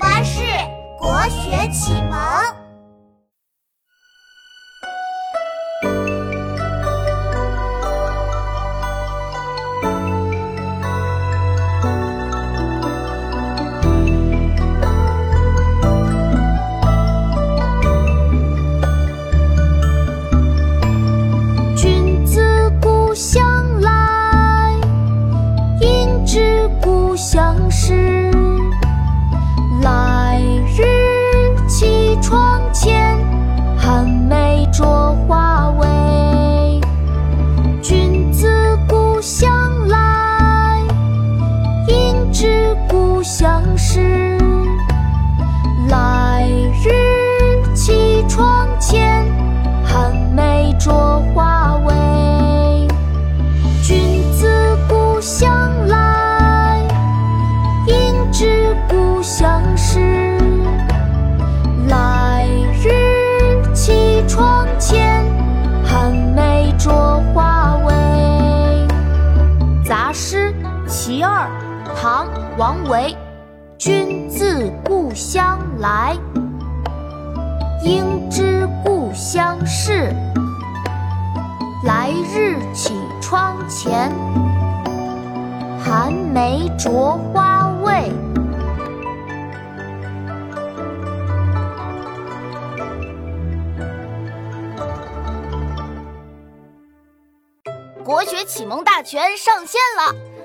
巴士国学启蒙。君子故乡来，应知故乡事。知故乡事。来日绮窗前，寒梅著花未？君子故乡来，应知故乡事。来日绮窗前，寒梅著花未？杂诗·其二，唐·王维。君自故乡来，应知故乡事。来日绮窗前，寒梅著花未？国学启蒙大全上线了！